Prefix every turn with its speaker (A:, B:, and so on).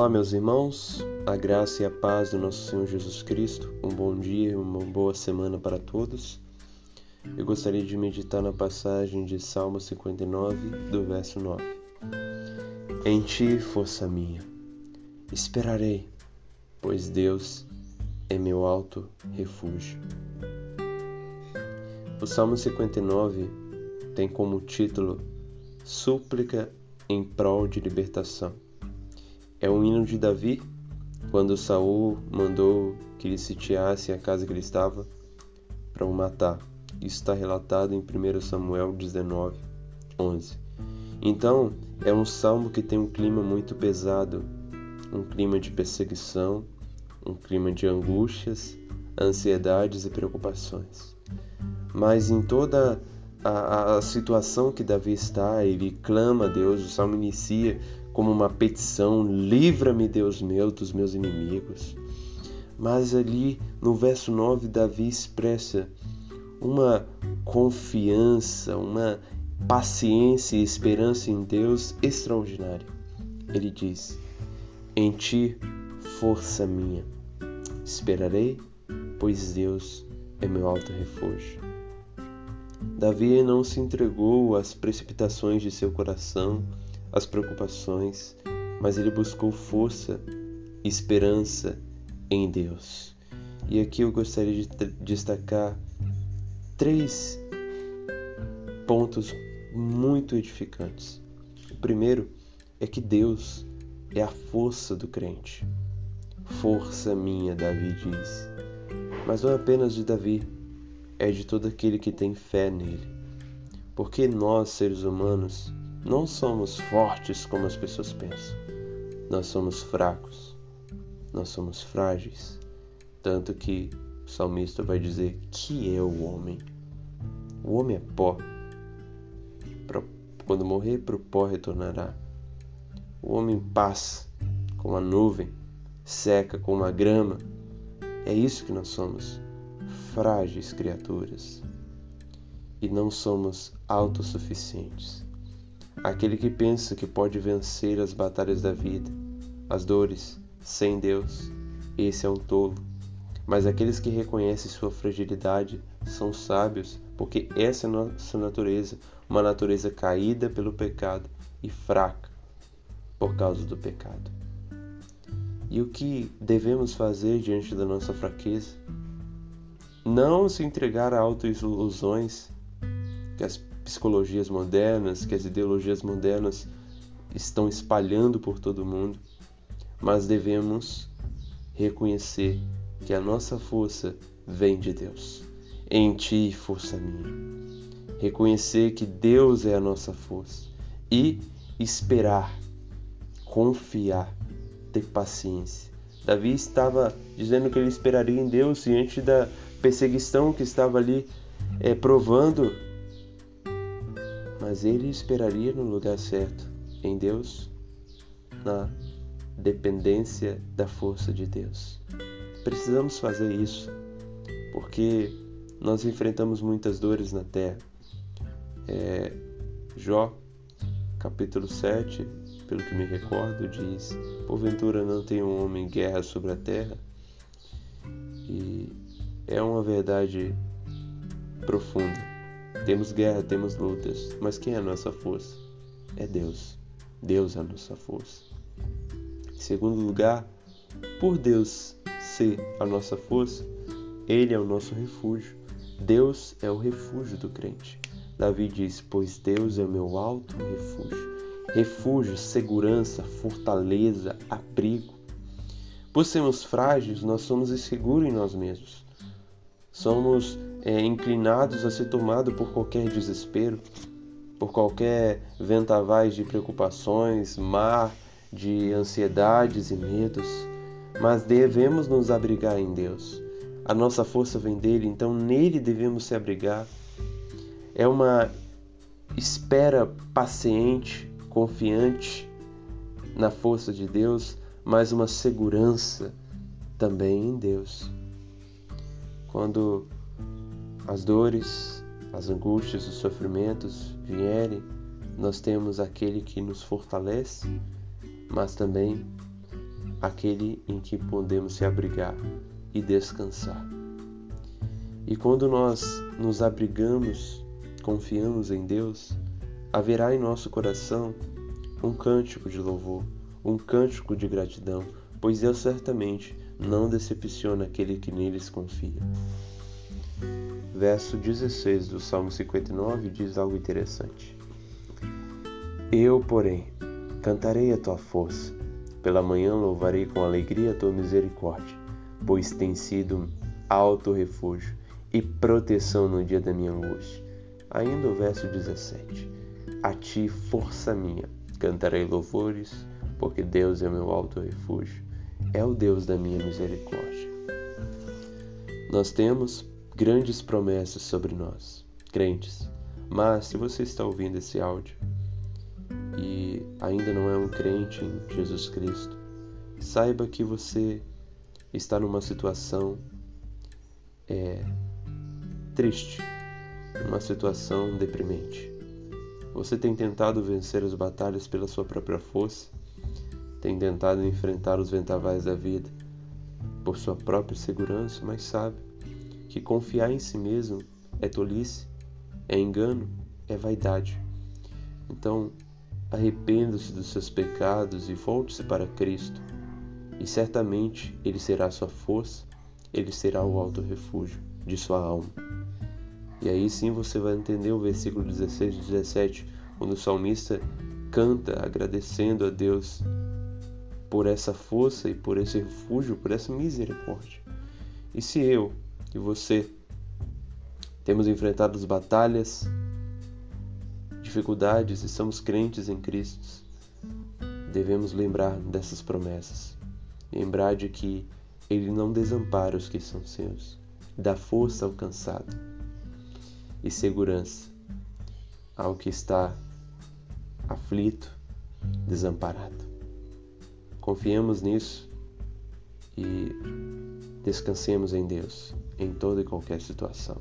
A: Olá, meus irmãos, a graça e a paz do nosso Senhor Jesus Cristo. Um bom dia e uma boa semana para todos. Eu gostaria de meditar na passagem de Salmo 59, do verso 9. Em ti, força minha, esperarei, pois Deus é meu alto refúgio. O Salmo 59 tem como título Súplica em prol de libertação. É um hino de Davi, quando Saul mandou que ele sitiasse a casa que ele estava para o matar. Isso está relatado em 1 Samuel 19, 11. Então, é um salmo que tem um clima muito pesado, um clima de perseguição, um clima de angústias, ansiedades e preocupações. Mas em toda a, a, situação que Davi está, ele clama a Deus, o salmo inicia como uma petição: livra-me, Deus meu, dos meus inimigos. Mas ali no verso 9, Davi expressa uma confiança, uma paciência e esperança em Deus extraordinária. Ele diz: Em ti, força minha, esperarei, pois Deus é meu alto refúgio. Davi não se entregou às precipitações de seu coração, as preocupações, mas ele buscou força e esperança em Deus. E aqui eu gostaria de destacar três pontos muito edificantes. O primeiro é que Deus é a força do crente. Força minha, Davi diz. Mas não é apenas de Davi, é de todo aquele que tem fé nele. Porque nós, seres humanos, não somos fortes como as pessoas pensam. Nós somos fracos. Nós somos frágeis. Tanto que o salmista vai dizer que é o homem. O homem é pó. Quando morrer, para o pó retornará. O homem passa como a nuvem, seca como a grama. É isso que nós somos, frágeis criaturas. E não somos autossuficientes aquele que pensa que pode vencer as batalhas da vida, as dores, sem Deus, esse é um tolo. Mas aqueles que reconhecem sua fragilidade são sábios, porque essa é nossa natureza, uma natureza caída pelo pecado e fraca por causa do pecado. E o que devemos fazer diante da nossa fraqueza? Não se entregar a autoilusões que as psicologias modernas, que as ideologias modernas estão espalhando por todo o mundo, mas devemos reconhecer que a nossa força vem de Deus. Em ti, força minha. Reconhecer que Deus é a nossa força e esperar, confiar, ter paciência. Davi estava dizendo que ele esperaria em Deus diante da perseguição que estava ali é, provando mas ele esperaria no lugar certo, em Deus, na dependência da força de Deus. Precisamos fazer isso, porque nós enfrentamos muitas dores na terra. É, Jó, capítulo 7, pelo que me recordo, diz: Porventura não tem um homem guerra sobre a terra? E é uma verdade profunda. Temos guerra, temos lutas, mas quem é a nossa força? É Deus. Deus é a nossa força. Em segundo lugar, por Deus ser a nossa força, Ele é o nosso refúgio. Deus é o refúgio do crente. Davi diz: Pois Deus é o meu alto refúgio. Refúgio, segurança, fortaleza, abrigo. Por sermos frágeis, nós somos inseguros em nós mesmos. Somos é, inclinados a ser tomados por qualquer desespero, por qualquer ventavais de preocupações, mar de ansiedades e medos, mas devemos nos abrigar em Deus. A nossa força vem dele, então nele devemos se abrigar. É uma espera paciente, confiante na força de Deus, mas uma segurança também em Deus. Quando as dores, as angústias, os sofrimentos vierem, nós temos aquele que nos fortalece, mas também aquele em que podemos se abrigar e descansar. E quando nós nos abrigamos, confiamos em Deus, haverá em nosso coração um cântico de louvor, um cântico de gratidão, pois Deus certamente não decepciona aquele que neles confia. Verso 16 do Salmo 59 diz algo interessante. Eu, porém, cantarei a tua força, pela manhã louvarei com alegria a tua misericórdia, pois tem sido alto refúgio e proteção no dia da minha angústia. Ainda o verso 17. A ti, força minha, cantarei louvores, porque Deus é meu alto refúgio, é o Deus da minha misericórdia. Nós temos grandes promessas sobre nós, crentes, mas se você está ouvindo esse áudio e ainda não é um crente em Jesus Cristo, saiba que você está numa situação é, triste, numa situação deprimente. Você tem tentado vencer as batalhas pela sua própria força, tem tentado enfrentar os vendavais da vida por sua própria segurança, mas sabe que confiar em si mesmo é tolice, é engano, é vaidade. Então, arrependa-se dos seus pecados e volte-se para Cristo, e certamente Ele será sua força, Ele será o alto refúgio de sua alma. E aí sim você vai entender o versículo 16 e 17, quando o salmista canta agradecendo a Deus por essa força e por esse refúgio, por essa misericórdia. E se eu e você temos enfrentado as batalhas, dificuldades e somos crentes em Cristo, devemos lembrar dessas promessas. Lembrar de que Ele não desampara os que são seus, dá força ao cansado e segurança ao que está aflito, desamparado. Confiemos nisso e descansemos em Deus em toda e qualquer situação.